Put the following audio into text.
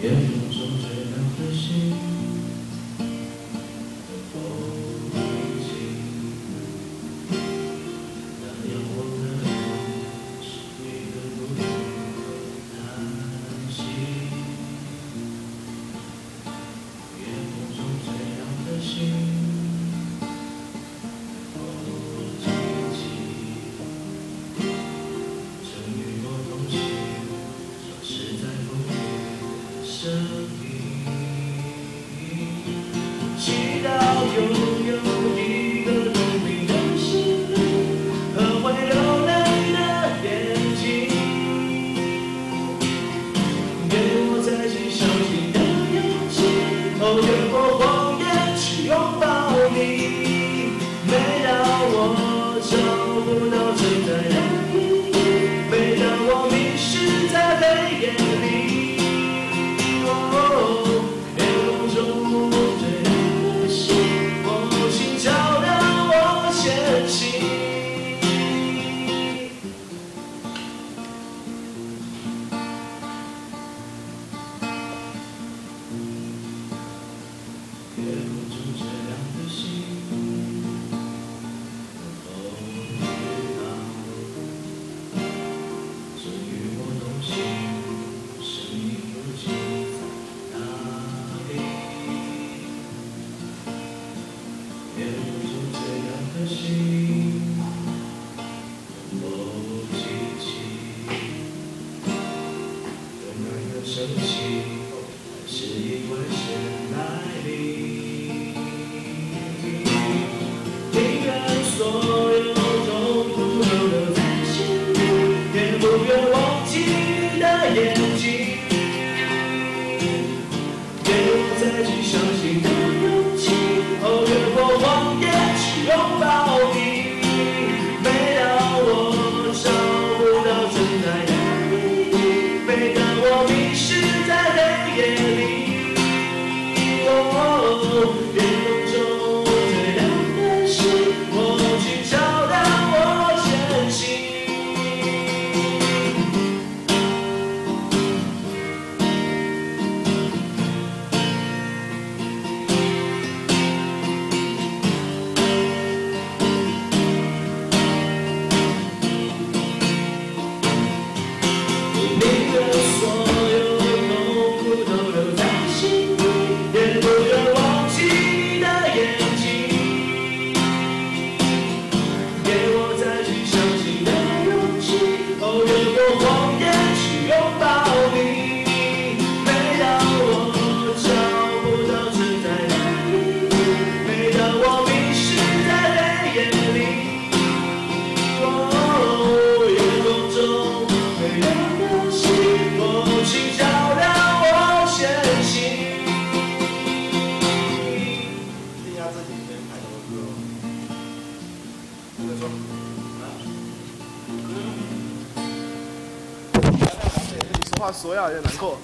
Yeah. 越过谎言去拥抱你，每当我找不到存在的。神奇 will go on. 话说呀，有点难过。